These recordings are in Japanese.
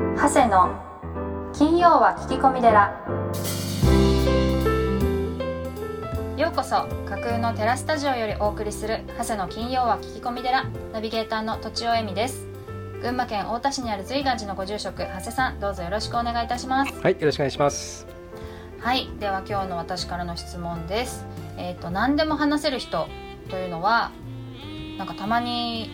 長谷の金曜は聞き込み寺。ようこそ架空のテラスタジオよりお送りする長谷の金曜は聞き込み寺。ナビゲーターのとちおえみです。群馬県太田市にある随願寺のご住職長谷さんどうぞよろしくお願いいたします。はい、よろしくお願いします。はいでは今日の私からの質問です。えっ、と何でも話せる人というのはなんかたまに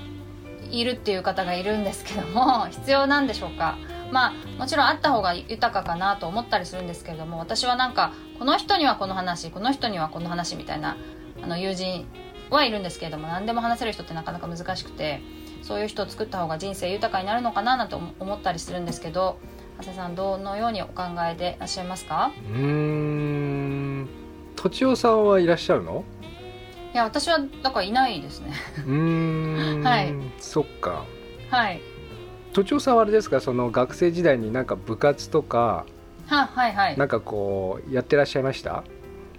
いるっていう方がいるんですけども必要なんでしょうか？まあもちろんあった方が豊かかなと思ったりするんですけれども私はなんかこの人にはこの話この人にはこの話みたいなあの友人はいるんですけれども何でも話せる人ってなかなか難しくてそういう人を作った方が人生豊かになるのかななんて思思ったりするんですけど長谷さんどのようにお考えでいらっしゃいますか？うーん、とちおさんはいらっしゃるの？いや私はだからいないですねうーん、はいそっか。はいとちおさんはあれですか、その学生時代になんか部活とかははいはい。なんかこうやってらっしゃいました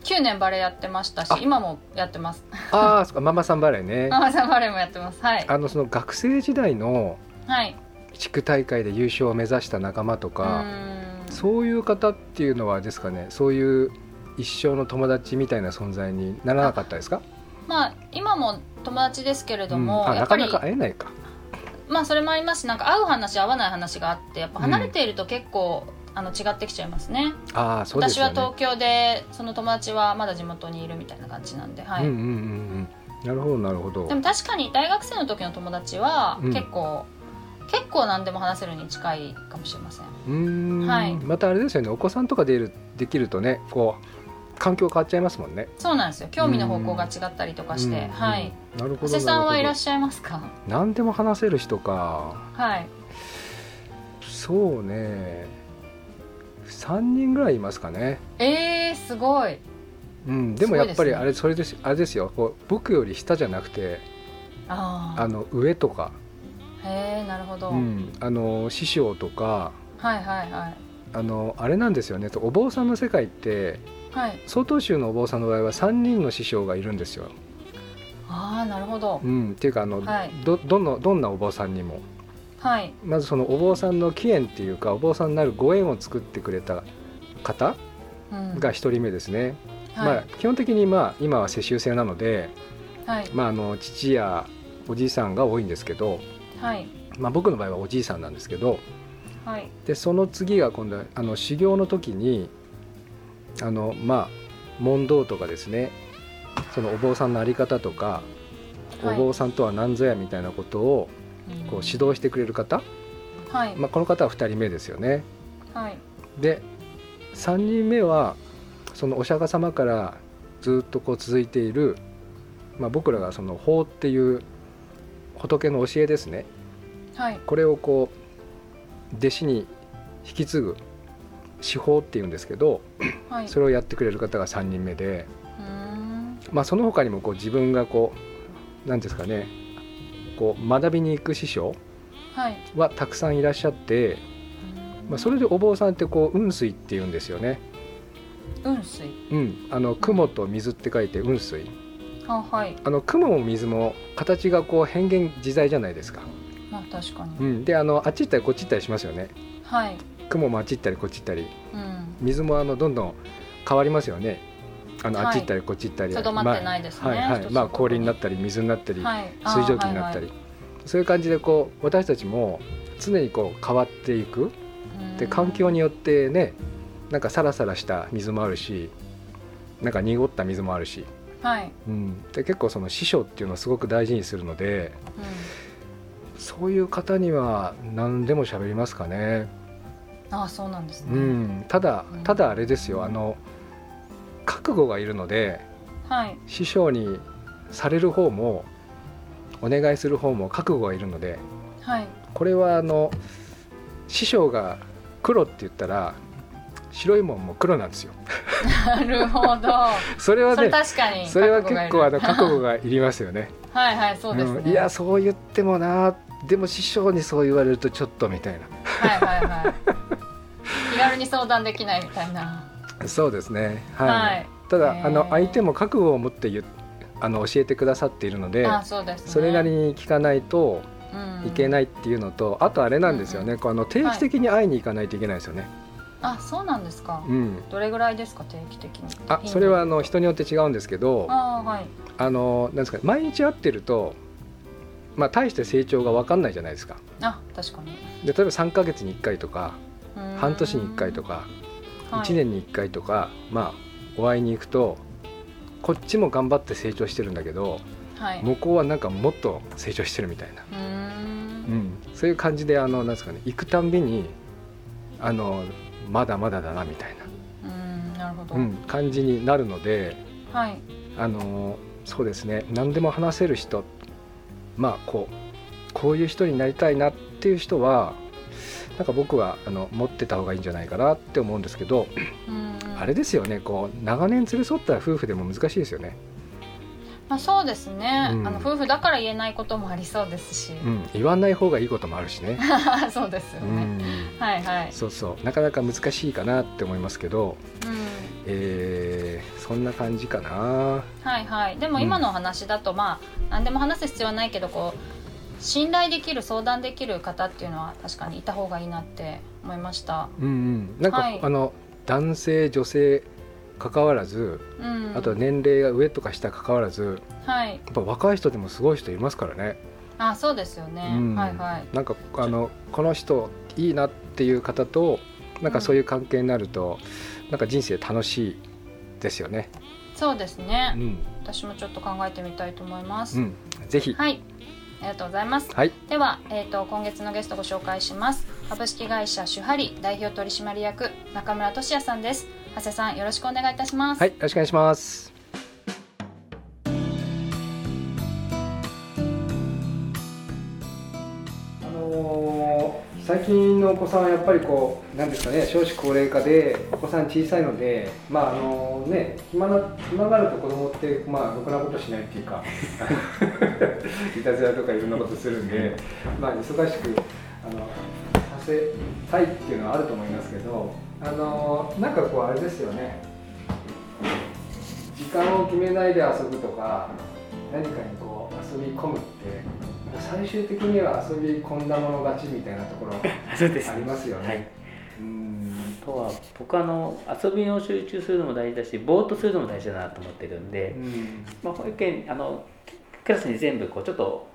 ？9年バレエやってましたしあ。今もやってます。ああ、そっか、ママさんバレーね。ママさんバレエもやってます。はい。あのその学生時代のはい。地区大会で優勝を目指した仲間とうか、ーん。そういう方っていうのはですかね、そういう一生の友達みたいな存在にならなかったですか？まあ今も友達ですけれども、うん。なかなか会えないか。まあそれもありますしなんか合う話合わない話があってやっぱ離れていると結構、あの違ってきちゃいますね。ああ、そうですね。は東京でその友達はまだ地元にいるみたいな感じなんではい、うんうんうんうん。なるほどなるほど。で。も確かに大学生の時の友達はうん。結構、結構何でも話せるに近いかもしれません。うーん、はい。またあれですよね。お子さんとかでるできるとねこう環境変わっちゃいますもんね。そうなんですよ。興味の方向が違ったりとかして、うん。はい。なるほどさんはいらっししゃいますか？ゃ何でも話せる人か。はい。そうね。3人ぐらいいますかね。えー、すごい。うん、でもやっぱりあれそれですあれですよ。僕より下じゃなくてあああの上とか、へえなるほど、うん、あの師匠とか。はいはいはい。あのあれなんですよね。お坊さんの世界ってはい。曹洞宗のお坊さんの場合は3人の師匠がいるんですよ。ああなるほど。うん、っていうかあの、はい。どどのどんなお坊さんにも。はい。まずそのお坊さんの起源っていうかお坊さんになるご縁を作ってくれた方うん。が一人目ですね、はい。まあ、基本的にまあ今は世襲制なので、はい。まあ、あの父やおじいさんが多いんですけど、はい。まあ、僕の場合はおじいさんなんですけどはい。でその次が今度はあの修行の時にあのまあ問答とかですねそのお坊さんの在り方とか、お坊さんとは何ぞやみたいなことをこう指導してくれる方、はい。まあ、この方は2人目ですよね。はい。で3人目はそのお釈迦様からずっとこう続いている、まあ、僕らがその法っていう仏の教えですね。はい。これをこう弟子に引き継ぐ司法っていうんですけどはい。それをやってくれる方が3人目で、まあ、その他にもこう自分がこう何ですかねこう学びに行く師匠はい。はたくさんいらっしゃって、まあ、それでお坊さんってこう雲水っていうんですよね。雲水。うん、あの雲と水って書いて雲水。あはい。あの雲も水も形がこう変幻自在じゃないですか、まあ確かに、うん、であのあっち行ったりこっち行ったりしますよね。はい雲もあっち行ったりこっち行ったりうん。水もあのどんどん変わりますよね。あの、はい。あっち行ったりこっち行ったり。とどまってないですね。まあはいはい。まあ氷になったり水になったり、はい。水蒸気になったり、そういう感じでこう私たちも常にこう変わっていく。で環境にによってねなんかサラサラした水もあるしなんか濁った水もあるし。はい、うん、で結構その師匠っていうのをすごく大事にするのでそういう方には何でも喋りますかね、うん、ああそうなんですね、うん、ただうん。ただあれですよ。あの覚悟がいるのではい。師匠にされる方もお願いする方も覚悟がいるのではい。これはあの師匠が黒って言ったら白いもんも黒なんですよ。なるほど。それはね確かにそれは結構あの覚覚悟がいりますよね。はいはいそうですね、うん。いやそう言ってもな。でも師匠にそう言われるとちょっとみたいはいはいはい気軽に相談できないみたいな。なそうですね。はい、はい。ただあの相手も覚悟を持ってあの教えてくださっているのであそうです、ね、それなりに聞かないといけないっていうのと、あとあれなんですよね、こうあの定期的に会いに行かないといけないですよね。あそうなんですか、うん、どれぐらいですか定期的に？あそれはあの人によって違うんですけどあはい。あのなんですか毎日会ってると、まあ、大して成長が分かんないじゃないですか。あ確かに。で例えば3か月に1回とか半年に1回とかはい。1年に1回とか、まあお会いに行くとこっちも頑張って成長してるんだけどはい。向こうはなんかもっと成長してるみたいな、うーん。うん、そういう感じであのなんですかね行くたんびにあのまだまだだなみたいな、うーんなるほど、うん、感じになるのではい。あのそうですね何でも話せる人まあこうこういう人になりたいなっていう人はなんか僕はあの持ってた方がいいんじゃないかなって思うんですけど、うん。あれですよね。こう長年連れ添った夫婦でも難しいですよね、まあ、そうですね、うん。あの夫婦だから言えないこともありそうですし、うん、言わない方がいいこともあるしね、そうですようね、ん、はいはい、そうそう。なかなか難しいかなって思いますけど、うん、えーそんな感じかな。はいはい。でも今のお話だと、まあ何でも話す必要はないけどこう信頼できる相談できる方っていうのは確かにいた方がいいなって思いました、うんうん。なんか、はい。あの男性女性関わらずうん、あとは年齢が上とか下関わらずはい。やっぱ若い人でもすごい人いますからね、あそうですよね、うん。はいはい。なんかあのこの人いいなっていう方となんかそういう関係になると、なんか人生楽しいですよね。そうですね、うん、私もちょっと考えてみたいと思います、うん、ぜひ、はいありがとうございます。はい、では、えー、と今月のゲストご紹介します。株式会社シュハリ代表取締役中村俊也さんです。長谷さんよろしくお願いいたします。はい、よろしくお願いします。最近のお子さんはやっぱりこうなんですかね少子高齢化でお子さん小さいのでまああのね暇な暇があると子供ってまあろくなことしないっていうか いたずらとかいろんなことするんで まあ忙しくあのさせたいっていうのはあると思いますけどあのなんかこうあれですよね。時間を決めないで遊ぶとか何かにこう遊び込むって最終的には遊び込んだもの勝ちみたいなところ ありますよね。はい、うん。あとは僕あの遊びを集中するのも大事だしぼーっとするのも大事だなと思ってるんで、うん。まあ、保育園あのクラスに全部こうちょっと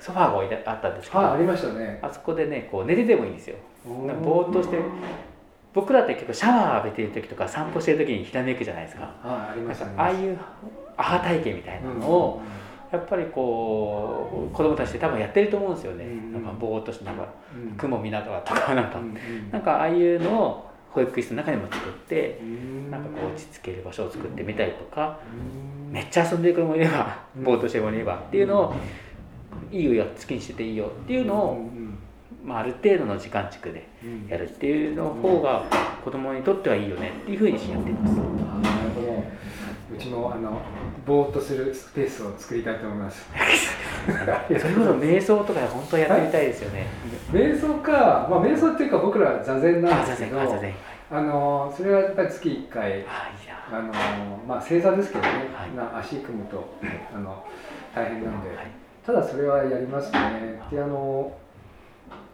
ソファーが置いてあったんですけど、はい、ありましたね。あそこでねこう寝ててもいいんですよ。ぼーっとして僕らって結構シャワー浴びてる時とか散歩してる時にひらめくじゃないですか。はい、ありましたね。ああいうアハ体験みたいなのを、やっぱりこう子供たちって多分やってると思うんですよね、うん。なんかぼーっとしてなんかうん。雲見ながらとかなんか、うん。うん。なんかああいうのを保育室の中にも作ってうん。なんかこう落ち着ける場所を作ってみたりとかうん。めっちゃ遊んでる子もいればうん。ぼーっとしてる子もいればっていうのをいいよ好きにしてていいよっていうのうを、ん。まあ、ある程度の時間軸でうん。やるっていうの方が子供にとってはいいよねっていうふうにやってます。うちもあのぼーっとするスペースを作りたいと思います。それこそ瞑想とか本当やってみたいですよね。瞑想か、まあ瞑想っていうか僕ら座禅なんですけど、あ、のそれはやっぱり月1回あ、のまあ正座ですけどね、はい。な足組むとあの大変なんで、はい。ただそれはやりますね。であの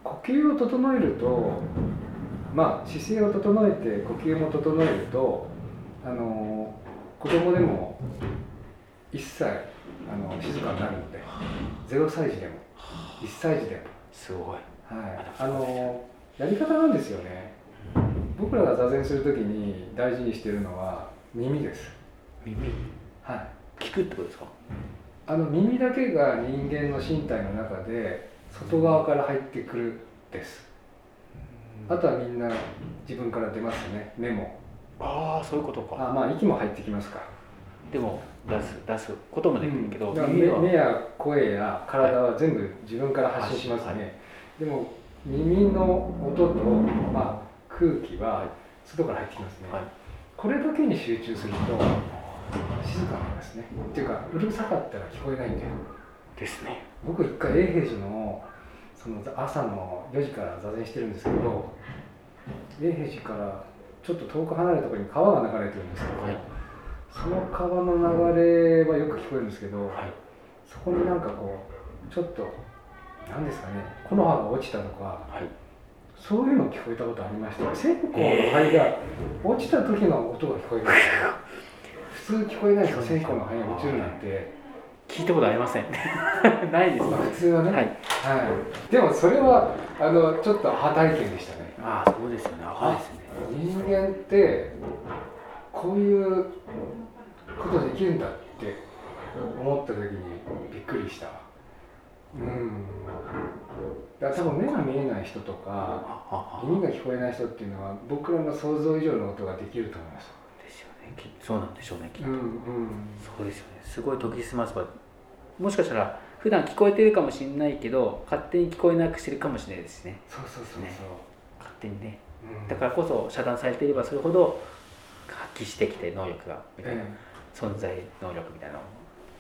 呼吸を整えるとまあ姿勢を整えて呼吸も整えるとあの子供でも一切あの静かになるので0歳児でも1歳児でも。すごい。はい、あのやり方なんですよね。僕らが座禅するときに大事にしているのは耳です。耳？はい。聞くってことですか？あの耳だけが人間の身体の中で外側から入ってくるです。あとはみんな自分から出ますね。目もああ、そういうことか。あまあ息も入ってきますか。でも出す出すこともできるけど、だから耳は。目目や声や体は全部自分から発信しますね、でも耳の音と、まあ、空気は外から入ってきますね、はい。これだけに集中すると静かなんですね。っていうかうるさかったら聞こえないんだよ。ですね。僕一回永平寺のその朝の4時から座禅してるんですけど永平寺からちょっと遠く離れたところに川が流れてるんですけど、はい。その川の流れはよく聞こえるんですけど、はい。そこになんかこうちょっと何ですかね木の葉が落ちたとかはい。そういうの聞こえたことありました。よ線香の灰が落ちた時の音が聞こえるんですよ。普通聞こえないですよ線香の灰が落ちるなんて。聞いたことありません。ないですまあ普通はね、はい。はい。でもそれはあのちょっと歯体験でしたね。ああそうですよね。はいですね人間ってこういうことできるんだって思った時にびっくりした。うん。だから多分目が見えない人とか耳が聞こえない人っていうのは僕らの想像以上の音ができると思いますですよ。ねきそうなんでしょうねきっと、うんうんそうですよねすごい研ぎ澄ませばもしかしたら普段聞こえてるかもしれないけど勝手に聞こえなくしてるかもしれないですねそうそうそうそう、ね勝手にねうんだからこそ遮断されていればそれほど発揮してきて能力がみたいな、え存在能力みたいなのも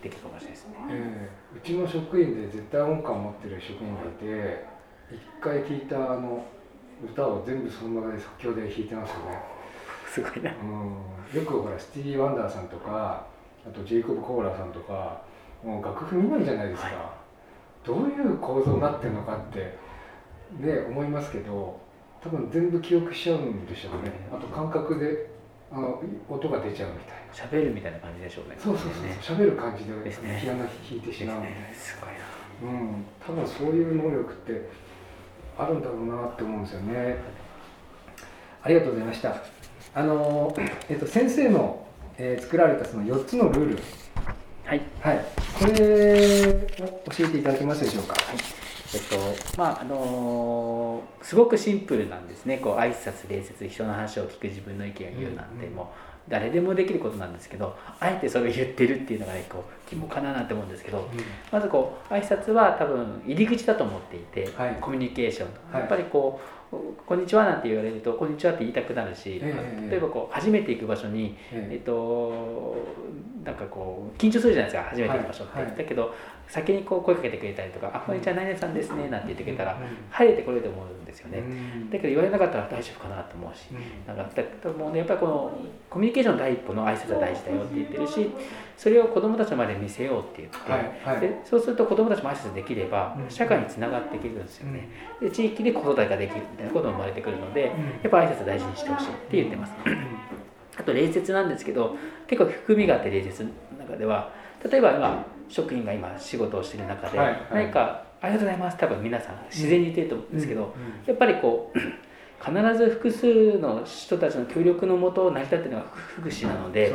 できるかもしれないですね。えええうちの職員で絶対音感を持ってる職員がいて一回聴いたあの歌を全部その場で即興で弾いてますよね。すごいな。うん。よくほらスティービー・ワンダーさんとかあとジェイコブ・コーラさんとかもう楽譜見ないじゃないですか、はい。どういう構造になってるのかってね思いますけど多分全部記憶しちゃうんでしょうね。あと感覚であの音が出ちゃうみたいな。喋るみたいな感じでしょうね。そうそうそうね。喋る感じでですね。ピアノ弾いてしまうみたいな、すごいな。うん。多分そういう能力ってあるんだろうなって思うんですよね。ありがとうございました。あの、えっと、先生の、えー作られたその4つのルール。はい。はい。これを教えていただけますでしょうか？えっとまああのーすごくシンプルなんですね。こう挨拶礼節人の話を聞く自分の意見を言うなんて、うんもう誰でもできることなんですけどあえてそれを言ってるっていうのがねこう疑問かななんて思うんですけどまずこう挨拶は多分入り口だと思っていて、はい。コミュニケーション、はい。やっぱりこう「こんにちは」なんて言われると「こんにちは」って言いたくなるし、ええ例えばこう初めて行く場所にえっえと、なんかこう緊張するじゃないですか。初めて行く場所って、はい。はい。だけど先にこう声かけてくれたりとか「あこんにちは何々さんですね」なんて言ってくれたらうん。入れてこれると思うんですよね、うん。だけど言われなかったら大丈夫かなと思うしうん。なんかだだもうねやっぱりこのコミュニケーションの第一歩の挨拶は大事だよって言ってるしそれを子どもたちの前で見せようって言って、はいはい。でそうすると子どもたちも挨拶できればうん。社会につながっていけるんですよね、で地域で子育てができるみたいなことも生まれてくるので、うん。やっぱ挨拶大事にしてほしいって言ってます、あと礼節なんですけど結構含みがあって礼節の中では例えば今職員が今仕事をしている中で、はいはい。何か「ありがとうございます」多分皆さん自然に言ってると思うんですけど、うんやっぱりこう必ず複数の人たちの協力のもと成り立っているのが福祉なので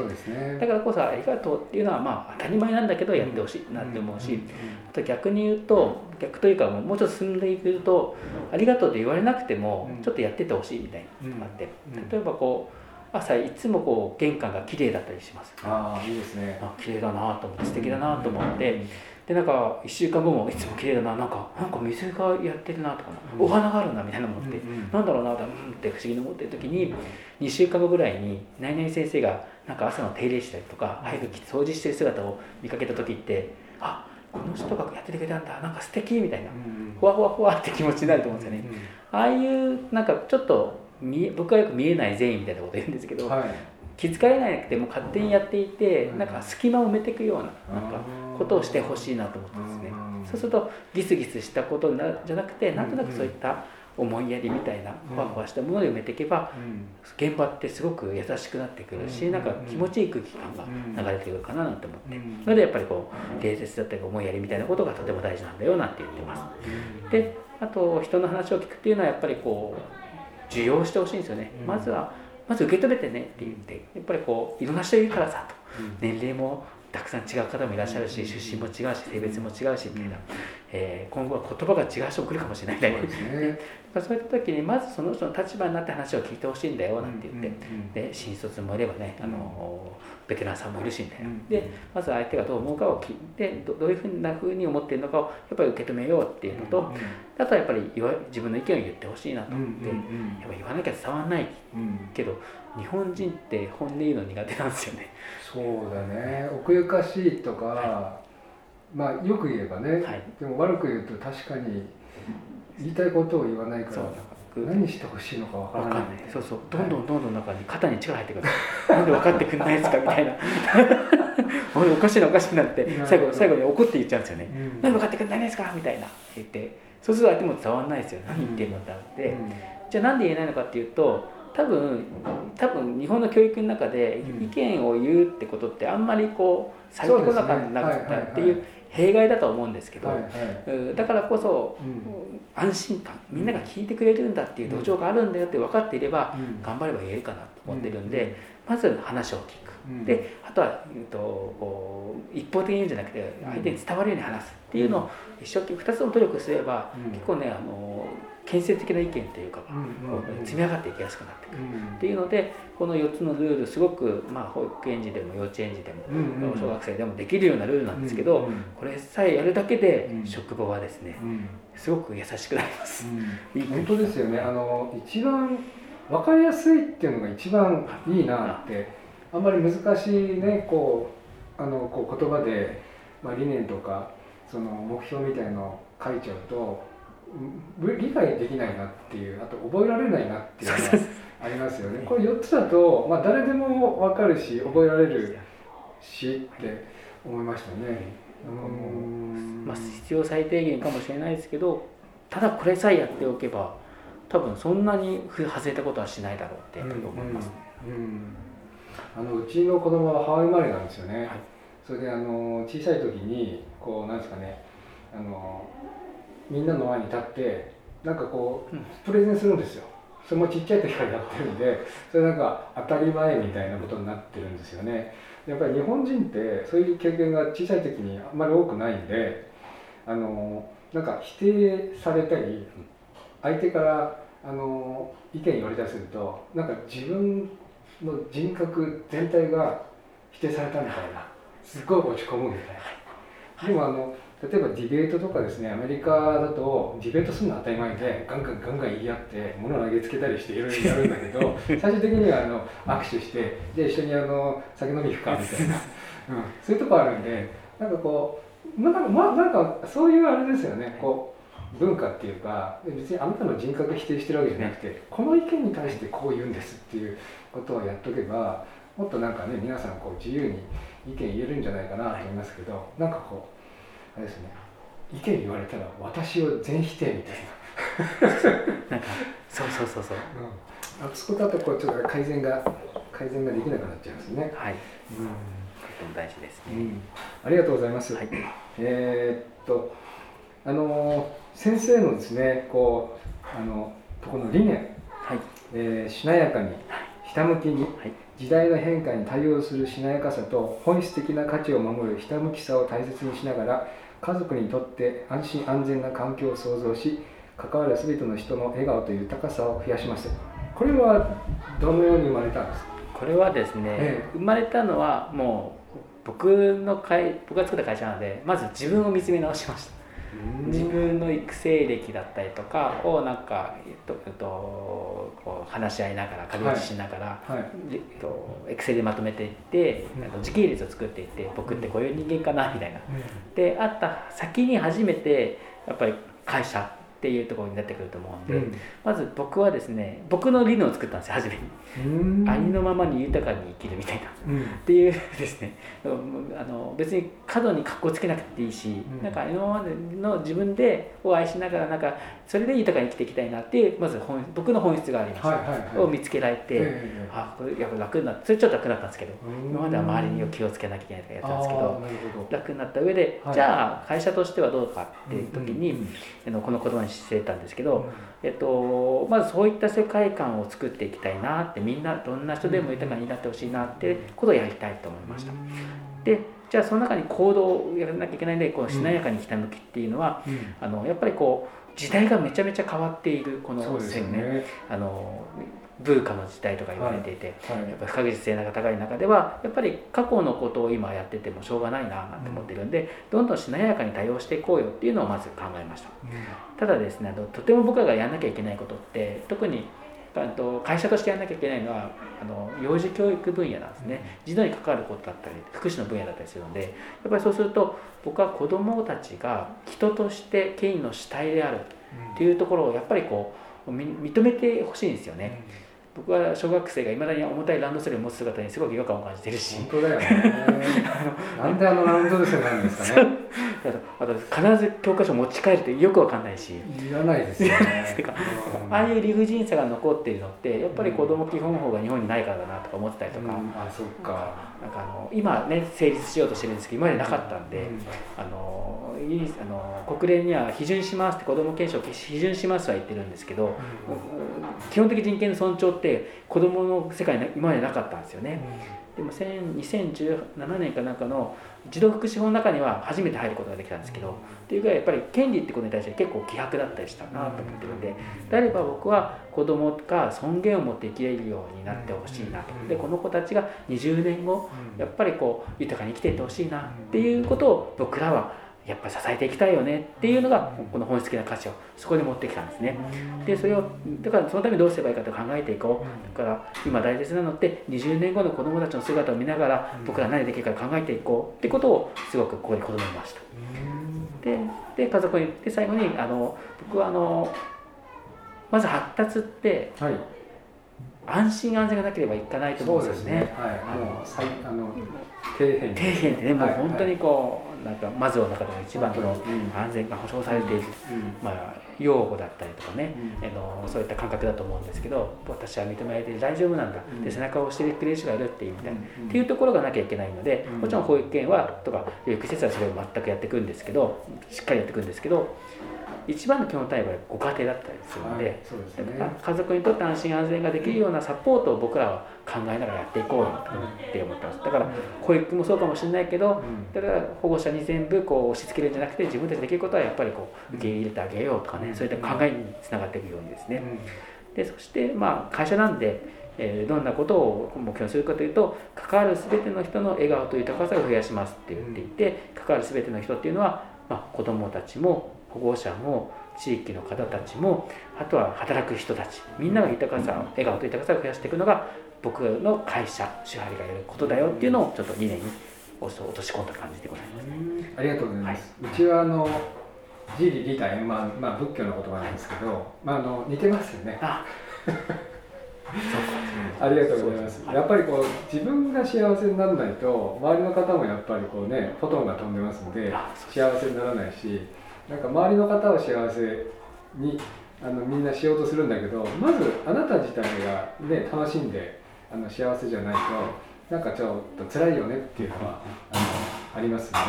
だからこそありがとうっていうのはまあ当たり前なんだけどやってほしいなって思うし、ん。あと逆に言うと逆というかもうちょっと進んでいくとありがとうって言われなくてもうん。ちょっとやっててほしいみたいなのがあって、うん。例えばこう朝いつもこう玄関が綺麗だったりしますああいいですね。あ綺麗だなと思って素敵だなと思って。でなんか1週間後もいつも綺麗だな。なんかなんか水がやってるなとか、うん。お花があるなみたいなの思って、うんなんだろうなってうんって不思議に思ってる時に2週間後ぐらいに何々先生がなんか朝の手入れしたりとか早く掃除してる姿を見かけた時ってあこの人がやっててくれたんだ。なんか素敵みたいな。うんふわふわふわって気持ちになると思うんですよね、ああいうなんかちょっと見え僕はよく見えない善意みたいなこと言うんですけど、はい。気づかれなくても勝手にやっていて、うんなんか隙間を埋めていくようななんかことをしてほしいなと思ってますね、そうするとギスギスしたことなじゃなくてなんとなくそういった思いやりみたいなふわふわしたもので埋めていけば現場ってすごく優しくなってくるし、うんなんか気持ちいい空気感が流れてくるかななんて思って、うんそれでやっぱりこう礼節だったり思いやりみたいなことがとても大事なんだよなんて言ってます。であと人の話を聞くっていうのはやっぱりこう受容してほしいんですよね、うん。まずはまず受け止めてねって言ってやっぱりこういろんな人いるからさと。年齢もたくさん違う方もいらっしゃるし出身も違うし性別も違うしみたいな、えー今後は言葉が違う人も来るかもしれないそうね。そう いった時にまずその人の立場になって話を聞いてほしいんだよなんて言って、で新卒もいればねあのベテランさんもいるしみたいな、うん。でまず相手がどう思うかを聞いてどどういうふうなふうに思っているのかをやっぱり受け止めようっていうのと、あとはやっぱり言わ自分の意見を言ってほしいなとうん思って、うんやっぱ言わなきゃ伝わらないうん。けど日本人って本音言うの苦手なんですよね。そうだね。奥ゆかしいとか、まあよく言えばね、はい。でも悪く言うと確かに言いたいことを言わないから何してほしいのかわからない。分かんない。そうそう。どんどんどんどん中に肩に力入ってくる。なんで分かってくんないですかみたいな。おかしいなおかしいなって最後最後に怒って言っちゃうんですよね、うん。なんで分かってくんないんですかみたいな。言って。そうすると相手も伝わらないですよ。何言ってるのってなって、じゃあなんで言えないのかっていうと多分多分日本の教育の中でうん。意見を言うってことってあんまりこうされてこなかったっていう弊害だと思うんですけど、はいはい。うんだからこそうん。安心感みんなが聞いてくれるんだっていう土壌があるんだよって分かっていればうん。頑張れば言えるかなと思ってるんでまず話を聞く。うん。であとは、えっと、こう一方的に言うんじゃなくて相手に伝わるように話すっていうのを一生懸命2つの努力すればうん。結構ねあの建設的な意見というか積み上がっていきやすくなってく。る。うん。っていうのでこの4つのルールすごく、まあ、保育園児でも幼稚園児でも、小学生でもできるようなルールなんですけど、これさえやるだけでうん。職場はですねうん。すごく優しくなります。本当ですよね。あの一番分かりやすいっていうのが一番いいなってあんまり難しいねこうあのこう言葉で、まあ、理念とかその目標みたいのを書いちゃうとうん理解できないなっていうあと覚えられないなっていうのがありますよね。これ4つだと、まあ、誰でも分かるし覚えられるしって思いましたね。うん。まあ、必要最低限かもしれないですけどただこれさえやっておけば多分そんなに外れたことはしないだろうってやっぱり思います、うんうん。あのうちの子供はハワイ生まれなんですよね、はい。それであの小さい時にこうなんですかね。あのみんなの前に立ってなんかこううん。プレゼンするんですよ。それもちっちゃい時からやってるんでそれなんか当たり前みたいなことになってるんですよね。やっぱり日本人ってそういう経験が小さい時にあんまり多くないんであのなんか否定されたり相手からあの意見言われたりするとなんか自分の人格全体が否定されたみたいな。すごい落ち込むみたいな。でもあの例えばディベートとかですねアメリカだとディベートするのは当たり前でガンガンガンガン言い合って物を投げつけたりしていろいろやるんだけど 最終的にはあの握手してじゃあ一緒にあの酒飲み行くかみたいな、うん、そういうとこあるんでなんかこうなんか,、まあ、なんかそういうあれですよね。こう文化っていうか別にあなたの人格否定してるわけじゃなくてこの意見に対してこう言うんですっていうことをやっとけばもっとなんかね皆さんこう自由に意見言えるんじゃないかなと思いますけど、なんかこうあれですね。意見言われたら私を全否定みたいな。んかそうそうそうそう。な、うん、あそこだとこうちょっと改善が改善ができなくなっちゃいますね。はい。うん。とても大事ですね、うん、ありがとうございます。はい。えーっとあの先生のですねこうあのこの理念、はい。えーしなやかにひたむきに、はい。時代の変化に対応するしなやかさと本質的な価値を守るひたむきさを大切にしながら家族にとって安心安全な環境を創造し関わる全ての人の笑顔という豊かさを増やします。これはどのように生まれたんですか？これはですね、え。生まれたのはもう僕の会僕が作った会社なのでまず自分を見つめ直しました自分の育成歴だったりとかをなんか、えっとえっと、こう話し合いながら壁打ちしながら、はい。でえっと、エクセルでまとめていって、うん。時系列を作っていって僕ってこういう人間かなみたいな。であった先に初めてやっぱり会社っていうところになってくると思うんで、うん。まず僕はですね僕の理念を作ったんですよ初めに、うんありのままに豊かに生きるみたいな。うん。っていうですね。あの別に過度に格好つけなくていいし、うん。なんか今までの自分でを愛しながらなんかそれで豊かに生きていきたいなっていうまず本僕の本質がありました、はいはいはい。を見つけられて、ええあこれやっぱ楽になってそれちょっと楽になったんですけどうん。今までは周りに気をつけなきゃいけないとかやってたんですけど楽になった上で、はい。じゃあ会社としてはどうかっていう時に、うんこの言葉にしてたんですけど、えっと、まずそういった世界観を作っていきたいなってみんなどんな人でも豊かになってほしいなってことをやりたいと思いました。でじゃあその中に行動をやらなきゃいけないのでこのしなやかにひたむきっていうのは、うんあのやっぱりこう時代がめちゃめちゃ変わっているこのそうですよ線ねね。あのブーカの時代とか言われていて、はいやっぱ不確実性が高い中ではやっぱり過去のことを今やっててもしょうがないななんて思ってるんで、どんどんしなやかに対応していこうよっていうのをまず考えました。ただですねあのとても僕らがやんなきゃいけないことって特に会社としてやんなきゃいけないのはあの幼児教育分野なんですね。児童に関わることだったり福祉の分野だったりするのでやっぱりそうすると僕は子どもたちが人として権威の主体であるっていうところをやっぱりこう認めてほしいんですよね。僕は小学生がいまだに重たいランドセルを持つ姿にすごく違和感を感じてるし。本当だよね。なんであのランドセルなんですかねあと必ず教科書持ち帰るってよくわかんないし。いらないですよね。ああいう理不尽さが残っているのってやっぱり子ども基本法が日本にないからだなとか思ってたりとか、うん、あそっか。なんかあの今ね成立しようとしてるんですけど今までなかったんで、うん、あのあの国連には批准しますって子ども憲章批准しますは言ってるんですけど、うん、基本的人権の尊重って子どもの世界に今までなかったんですよね。でも2017年かなんかの児童福祉法の中には初めて入ることができたんですけどっていうぐらいやっぱり権利ってことに対して結構希薄だったりしたなと思ってるんでであれば僕は子供が尊厳を持って生きれるようになってほしいなと。でこの子たちが20年後やっぱりこう豊かに生きていってほしいなっていうことを僕らはやっぱり支えていきたいよねっていうのがこの本質的な価値をそこに持ってきたんですね。でそれをだからそのためにどうすればいいかと考えていこう。だから今大切なのって20年後の子どもたちの姿を見ながら僕ら何できるか考えていこう。ってことをすごくここに子どもいました。でで家族にで最後にあの僕はあのまず発達って、はい。安心安全がなければいかないと思うんですよね。ね。はい、あの底辺。底辺ってね、もう本当にこう、なんかまずの中でも一番の安全が保障されている、まあ、用語だったりとかね、あのそういった感覚だと思うんですけど私は認められて大丈夫なんだ、で背中を押してくれる人がいるっていうみたいな、っていうところがなきゃいけないので、もちろん保育園はとか保育施設はそれを全くやっていくんですけどしっかりやっていくんですけど一番の基本対応はご家庭だったりするのではいでね、家族にとって安心安全ができるようなサポートを僕らは考えながらやっていこうよって思ってます。だから保育もそうかもしれないけど、だから保護者に全部こう押し付けるんじゃなくて自分たちできることはやっぱりこう受け入れてあげようとかね、そういった考えにつながっていくようにですね、でそしてまあ会社なんでえー、どんなことを目標にするかというと関わる全ての人の笑顔と豊かさを増やしますって言っていて関わる全ての人っていうのは、まあ、子どもたちも保護者も地域の方たちもあとは働く人たちみんなが豊かさ笑顔と豊かさを増やしていくのが僕の会社手張りがやることだよっていうのをちょっと2年に落とし込んだ感じでございます。ありがとうございます、はい、うちはあの自利利他円満、まあ、仏教の言葉なんですけど、はい、まあ、あの似てますよね。あ ありがとうございます。やっぱりこう自分が幸せにならないと周りの方もやっぱりこうねフォトンが飛んでますので幸せにならないしなんか周りの方を幸せにあのみんなしようとするんだけどまずあなた自体が、ね、楽しんであの幸せじゃないとなんかちょっと辛いよねっていうのはあのありますの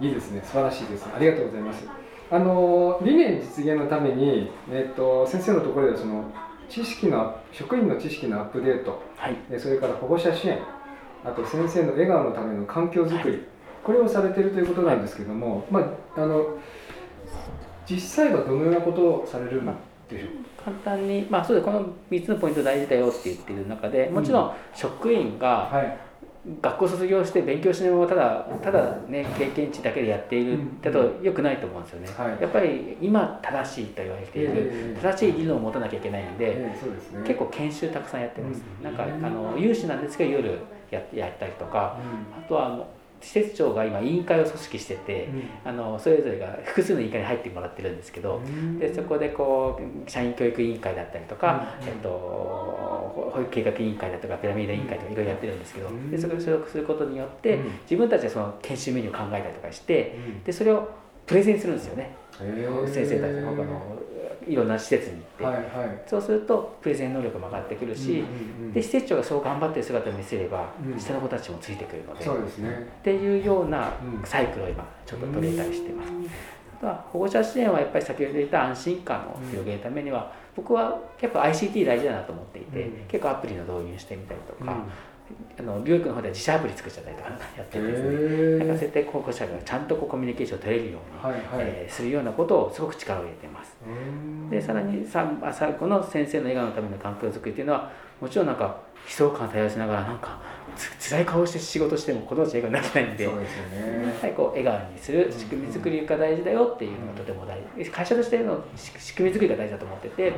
でいいですね。素晴らしいです。ありがとうございます。あの理念実現のために、えーと、先生のところではその知識の職員の知識のアップデート、はい、それから保護者支援あと先生の笑顔のための環境づくり、はいこれをされているということなんですけども、まあ、あの実際はどのようなことをされるんでしょう。簡単に、まあ、そうでこの3つのポイント大事だよって言ってる中でもちろん職員が、学校卒業して勉強しないままただただね経験値だけでやっているだとよくないと思うんですよね、はい、やっぱり今正しいと言われている正しい技能を持たなきゃいけないんで、ね、結構研修たくさんやってます、なんかあの有志なんですけど夜ややったりとか、あとはあの施設長が今委員会を組織してて、うん、あのそれぞれが複数の委員会に入ってもらってるんですけど、うん、でそこでこう社員教育委員会だったりとか、うん、えっと、保育計画委員会だとかピラミッド委員会とかいろいろやってるんですけど、でそこに所属することによって、自分たちでその研修メニューを考えたりとかして、でそれをプレゼンするんですよね。先生たち他のいろんな施設に行って、はいはい、そうするとプレゼン能力も上がってくるし、うんうんうん、で施設長がそう頑張ってる姿を見せれば、うん、下の子たちもついてくるのでそうです、ね、っていうようなサイクルを今ちょっと取れたりしてます。あとは保護者支援はやっぱり先ほど言った安心感を広げるためには、僕は結構 ICT 大事だなと思っていて、結構アプリの導入してみたりとか、あの療育の方で自社アプリ作っちゃったりとかやってるんですねなんかそうやって候補者がちゃんとこうコミュニケーションを取れるように、はいはい、えー、するようなことをすごく力を入れてます。でさらにさこの先生の笑顔のための環境づくりっていうのはもちろんなんか悲壮感を対応しながらなんかつ辛い顔して仕事しても子供たち笑顔になれないんでそうですよ、ね、やっぱりこう笑顔にする仕組み作りが大事だよっていうのがとても大事会社としての仕組み作りが大事だと思ってて、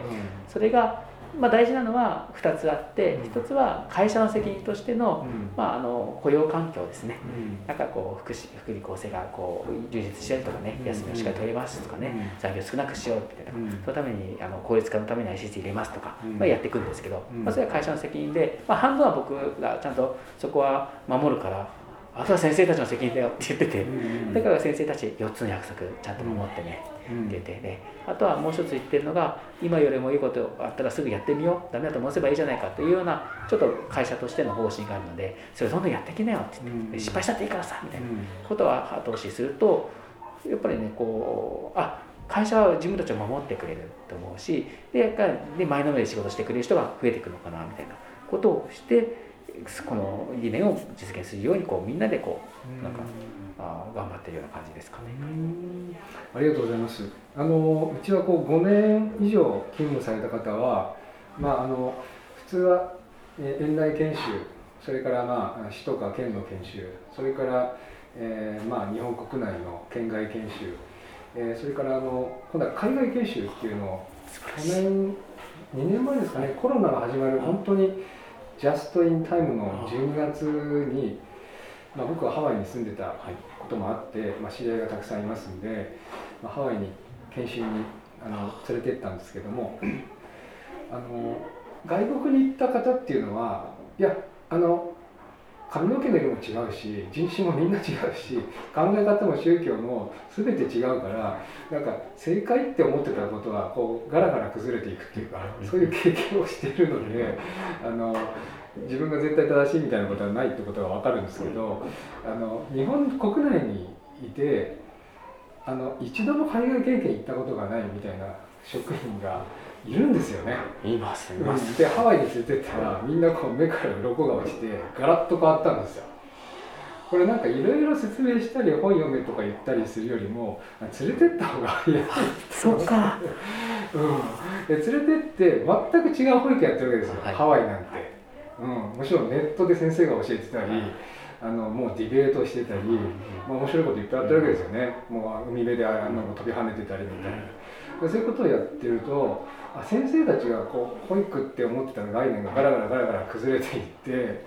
それがまあ、大事なのは2つあって、うん。1つは会社の責任としての,、うん。まあ、あの雇用環境ですね。うん。なんかこう福祉福利厚生がこう充実したりとかねうん。休みをしっかり取れますとかね、うん。残業少なくしようみたいな、うん。そのためにあの効率化のために ICT 入れますとか、うん。まあ、やっていくんですけど、うん。まあ、それは会社の責任で、まあ、半分は僕がちゃんとそこは守るからあとは先生たちの責任だよって言ってて、だから先生たち4つの約束ちゃんと守ってね、うんって言ってね。あとはもう一つ言ってるのが今よりもいいことあったらすぐやってみようダメだと思せばいいじゃないかというようなちょっと会社としての方針があるのでそれどんどんやっていきなよって言って、失敗したっていいからさみたいなうんことは後押しするとやっぱりねこうあ会社は自分たちを守ってくれると思うしでで前のめりで仕事してくれる人が増えていくのかなみたいなことをしてこの理念を実現するようにこうみんなでこうなんかあ頑張ってるような感じですかね。うんありがとうございます。あのうちはこう5年以上勤務された方は、まああの普通はえー園内研修、それからまあ市とか県の研修、それから、えーまあ日本国内の県外研修、えーそれからあの今度は海外研修っていうのを去年2年前ですかね、コロナが始まる本当にジャストインタイムの12月に、まあ僕はハワイに住んでたこともあって、まあ、知り合いがたくさんいますんで、まあ、ハワイに研修にあの連れてったんですけども あの外国に行った方っていうのはいやあの髪の毛の色も違うし人種もみんな違うし考え方も宗教も全て違うからなんか正解って思ってたことはこうガラガラ崩れていくっていうかそういう経験をしているのであの自分が絶対正しいみたいなことはないってことが分かるんですけどあの日本国内にいてあの一度も海外経験行ったことがないみたいな職員がいるんですよね。いますいうん。でハワイに連れてったらみんなこう目から鱗が落ちてガラッと変わったんですよ。これなんかいろいろ説明したり本読めとか言ったりするよりも連れてった方が早い。そうか。うん、で連れてって全く違う保育やってるわけですよ、はい。ハワイなんて、うん、もちろんネットで先生が教えてたり、あのもうディベートしてたり、まあ、面白いこといっぱいやってるわけですよね、もう海辺であんなの飛び跳ねてたりみたいな、でそういうことをやってるとあ先生たちがこう保育って思ってた概念がガラガラガラガラ崩れていって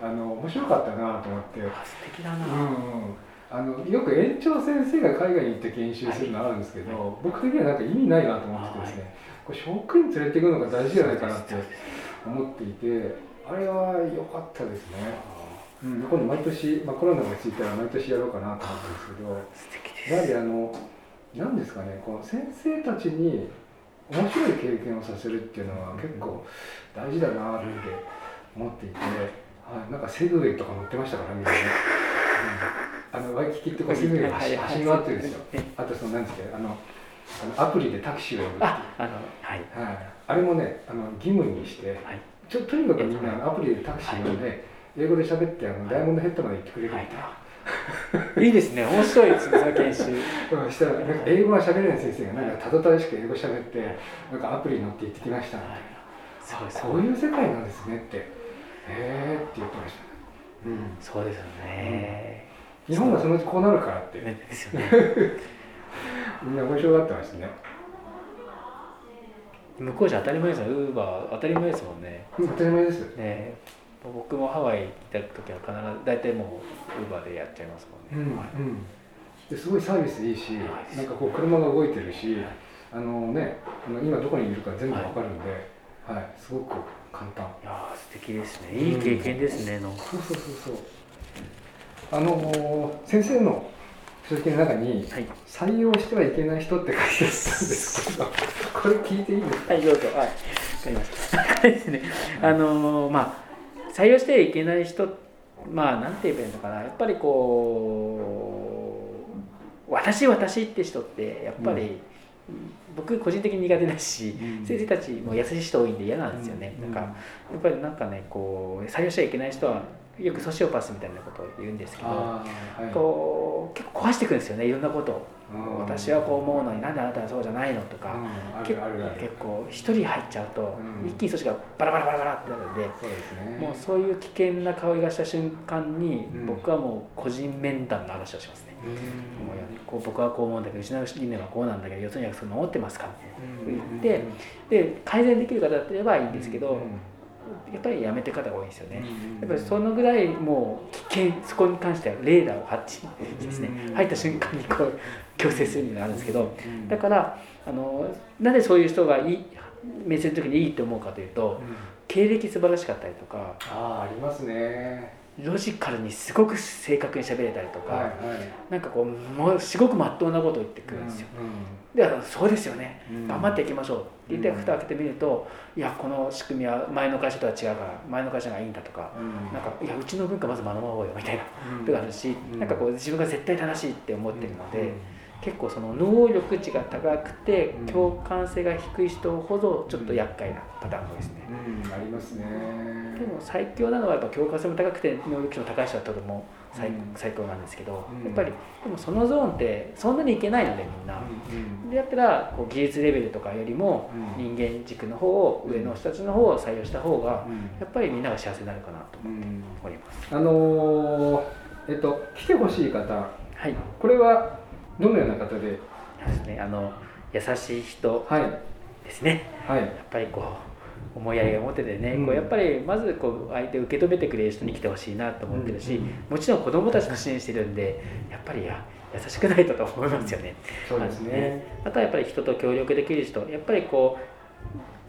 あの面白かったなと思って。あ素敵だな、うんうん。あのよく園長先生が海外に行って研修するのあるんですけど、僕的にはなんか意味ないなと思っててですね、これ職員連れていくのが大事じゃないかなって思っていてあれは良かったですね、うん、今度毎年、まあ、コロナが落ち着いたら毎年やろうかなと思ってるんです素敵けどやはりあの何ですかねこの先生たちに面白い経験をさせるっていうのは結構大事だなって思っていて、はい、なんかセグウェイとか乗ってましたからみんなね、うん、あのワイキキってこうセグウェイ走り回ってるんですよえあとその何ですかあのあのアプリでタクシーを呼ぶっていう。あはい。はい、あれもねあの義務にして、はいちょとにかくみんなアプリでタクシー呼んで、英語で喋ってあのダイヤモンドヘッドまで行ってくれるって、い いですね。面白いですねその研修。うんしたらなんか英語が喋れない先生がなんかたどたどしく英語喋ってなんかアプリに乗って行ってきました。みたいな、そうです。こういう世界なんですねって。へえって言ってました。ね、うん、そうですよね、日本がそのうちこうなるからって。ねですよね。みんな面白がってましたね。向こうじゃ当たり前ですよ。ウーバー当たり前ですもんね。うん当たり前ですね僕もハワイ行った時は必ず大体もうウーバーでやっちゃいますもんね、はいうんですごいサービスいいし、なんかこう車が動いてるし、あのね、あの今どこにいるか全部わかるんで、はい、すごく簡単。いやー素敵ですねいい経験ですねの、そうそうそうそう。あの先生の書籍の中にはい採用してはいけない人って書いてあったんですけど、これ聞いていいですか？はい、どうぞ。はい。わかりました。ですね。あのーまあ、採用してはいけない人、まあ、なんて言えばいいのかな。やっぱりこう、私、私って人って、やっぱり、僕個人的に苦手だし、うん先生たちも優しい人多いんで嫌なんですよね。うんなんか、やっぱりなんかね、こう、採用しちゃいけない人は、よくソシオパスみたいなことを言うんですけど、はい。こう結構壊していくんですよねいろんなことをうん私はこう思うのになんであなたはそうじゃないのとか、結構一人入っちゃうと、うん。一気に組織がバラバラバラバラってなるんで、もうそういう危険な香りがした瞬間に、うん。僕はもう個人面談の話をしますね。うん。もうやこう僕はこう思うんだけどうちの理念はこうなんだけど四つに約束守ってますかってうん言ってで改善できる方だったらいいんですけど、うんやっぱりやめてる方が多いんですよね。うんやっぱりそのぐらいもう危険そこに関してはレーダーを発知ですねうん。入った瞬間にこう強制するのがあるんですけどうん。だからあのなぜそういう人がいい面接の時にいいと思うかというとうん。経歴素晴らしかったりとかああありますね。ロジカルにすごく正確に喋れたりとか、はいはい。なんかこうもうすごくまっとうなことを言ってくるんですよ。であのそうですよね。うん。頑張っていきましょう。って言ってうん。蓋を開けてみるといやこの仕組みは前の会社とは違うから前の会社がいいんだとかうん。なんかいやうちの文化まず学ぼうよみたいなうん。ことがあるしうん。なんかこう自分が絶対正しいって思ってるので、うん結構その能力値が高くてうん。共感性が低い人ほどちょっと厄介なパターンですね。うんありますね。でも最強なのはやっぱ共感性も高くて能力値の高い人はとても最,、うん。最高なんですけど、うん。やっぱりでもそのゾーンってそんなにいけないのでみんな。うん。でやったらこう技術レベルとかよりもうん。人間軸の方を上の人たちの方を採用した方がうん。やっぱりみんなが幸せになるかなとうん。思います。あのーえっと来てほしい方。はい、これはどのような方で？ですね、あの優しい人はい。ですね。はい。やっぱりこう思いやりが持っててね、うん。こうやっぱりまずこう相手を受け止めてくれる人に来てほしいなと思ってるし、うん。もちろん子どもたちも支援してるんでやっぱりや優しくないとと思いますよね。そうですね。あとはやっぱり人と協力できる人やっぱりこう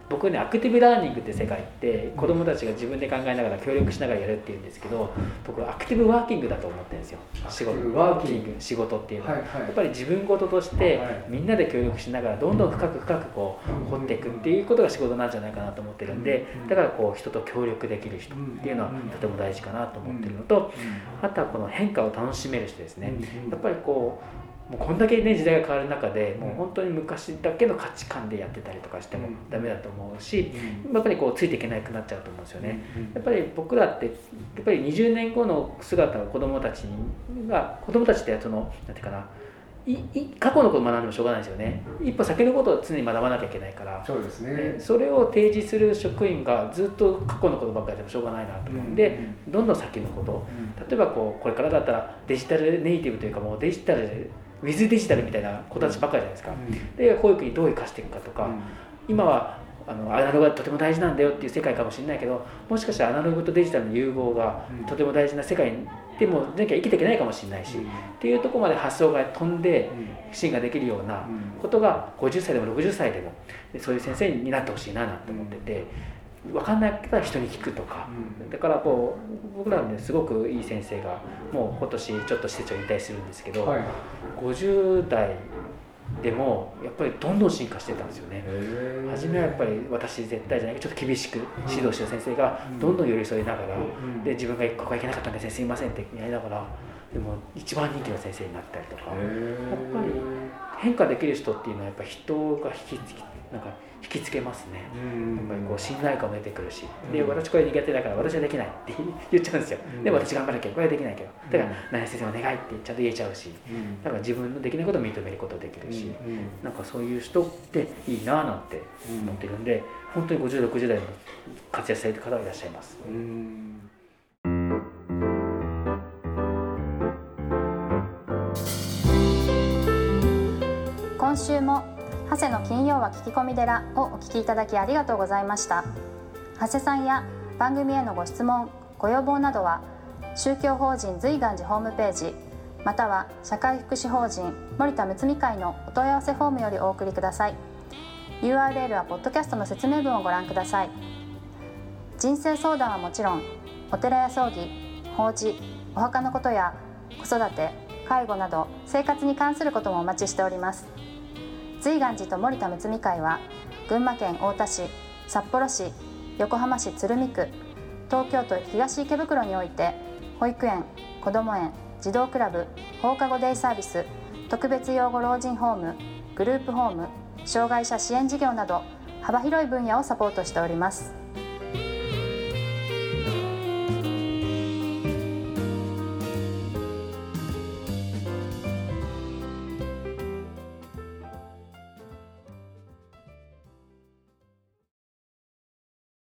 僕ねアクティブラーニングって世界って子どもたちが自分で考えながら協力しながらやるっていうんですけど僕アクティブワーキングだと思ってるんですよ。仕事。ワーキング仕事っていうのは、はいはい。やっぱり自分事としてはいみんなで協力しながらどんどん深く深くこう掘っていくっていうことが仕事なんじゃないかなと思ってるんでうん。だからこう人と協力できる人っていうのはうん。とても大事かなと思ってるのとあとはこの変化を楽しめる人ですね。やっぱりこうもうこんだけね時代が変わる中でもう本当に昔だけの価値観でやってたりとかしてもダメだと思うしやっぱりこうついていけなくなっちゃうと思うんですよね。やっぱり僕らってやっぱり20年後の姿を子どもたちが子どもたちってそのなんていうかないい過去のことを学んでもしょうがないですよね。一歩先のことを常に学ばなきゃいけないから、そうですね。でそれを提示する職員がずっと過去のことばっかりやってもしょうがないなと思うんで、どんどん先のこと。例えばこうこれからだったらデジタルネイティブというかもうデジタルウィズデジタルみたいな子たちばっかりじゃないですか、で保育にどう生かしていくかとか、今はあのアナログがとても大事なんだよっていう世界かもしれないけどもしかしたらアナログとデジタルの融合がうん。とても大事な世界でもなきゃ生きていけないかもしれないし、っていうところまで発想が飛んで支援ができるようなことが50歳でも60歳でもでそういう先生になってほしいななんて思ってて、分かんないから人に聞くとか、だからこう僕らねすごくいい先生がもう今年ちょっと施設を引退するんですけど、はい。50代でもやっぱりどんどん進化してたんですよね。初めはやっぱり私絶対じゃないけどちょっと厳しく指導してる先生がどんどん寄り添いながら、ん。で自分がここはいけなかったんですねすいませんってやりながらでも一番人気の先生になったりとか、やっぱり変化できる人っていうのはやっぱ人が引きつけなんか引きつけますね。やっぱりこう信頼感も出てくるし、でうん。私これ苦手だから私はできないって 言っちゃうんですよ、うん。でも私頑張らなきゃこれはできないけど。だからうん何々先生お願いってちゃんと言えちゃうし。だから自分のできないことを認めることできるし、なんかそういう人っていいななんて思ってるんで本当に5060代の活躍されてる方がいらっしゃいます。今週も長谷の金曜は聞き込み寺をお聞きいただきありがとうございました。長谷さんや番組へのご質問ご要望などは宗教法人随願寺ホームページまたは社会福祉法人森田睦美会のお問い合わせフォームよりお送りください。URL はポッドキャストの説明文をご覧ください。人生相談はもちろんお寺や葬儀法事お墓のことや子育て介護など生活に関することもお待ちしております。随岩寺と森田睦美会は群馬県太田市札幌市横浜市鶴見区東京都東池袋において保育園こども園児童クラブ放課後デイサービス特別養護老人ホームグループホーム障害者支援事業など幅広い分野をサポートしております。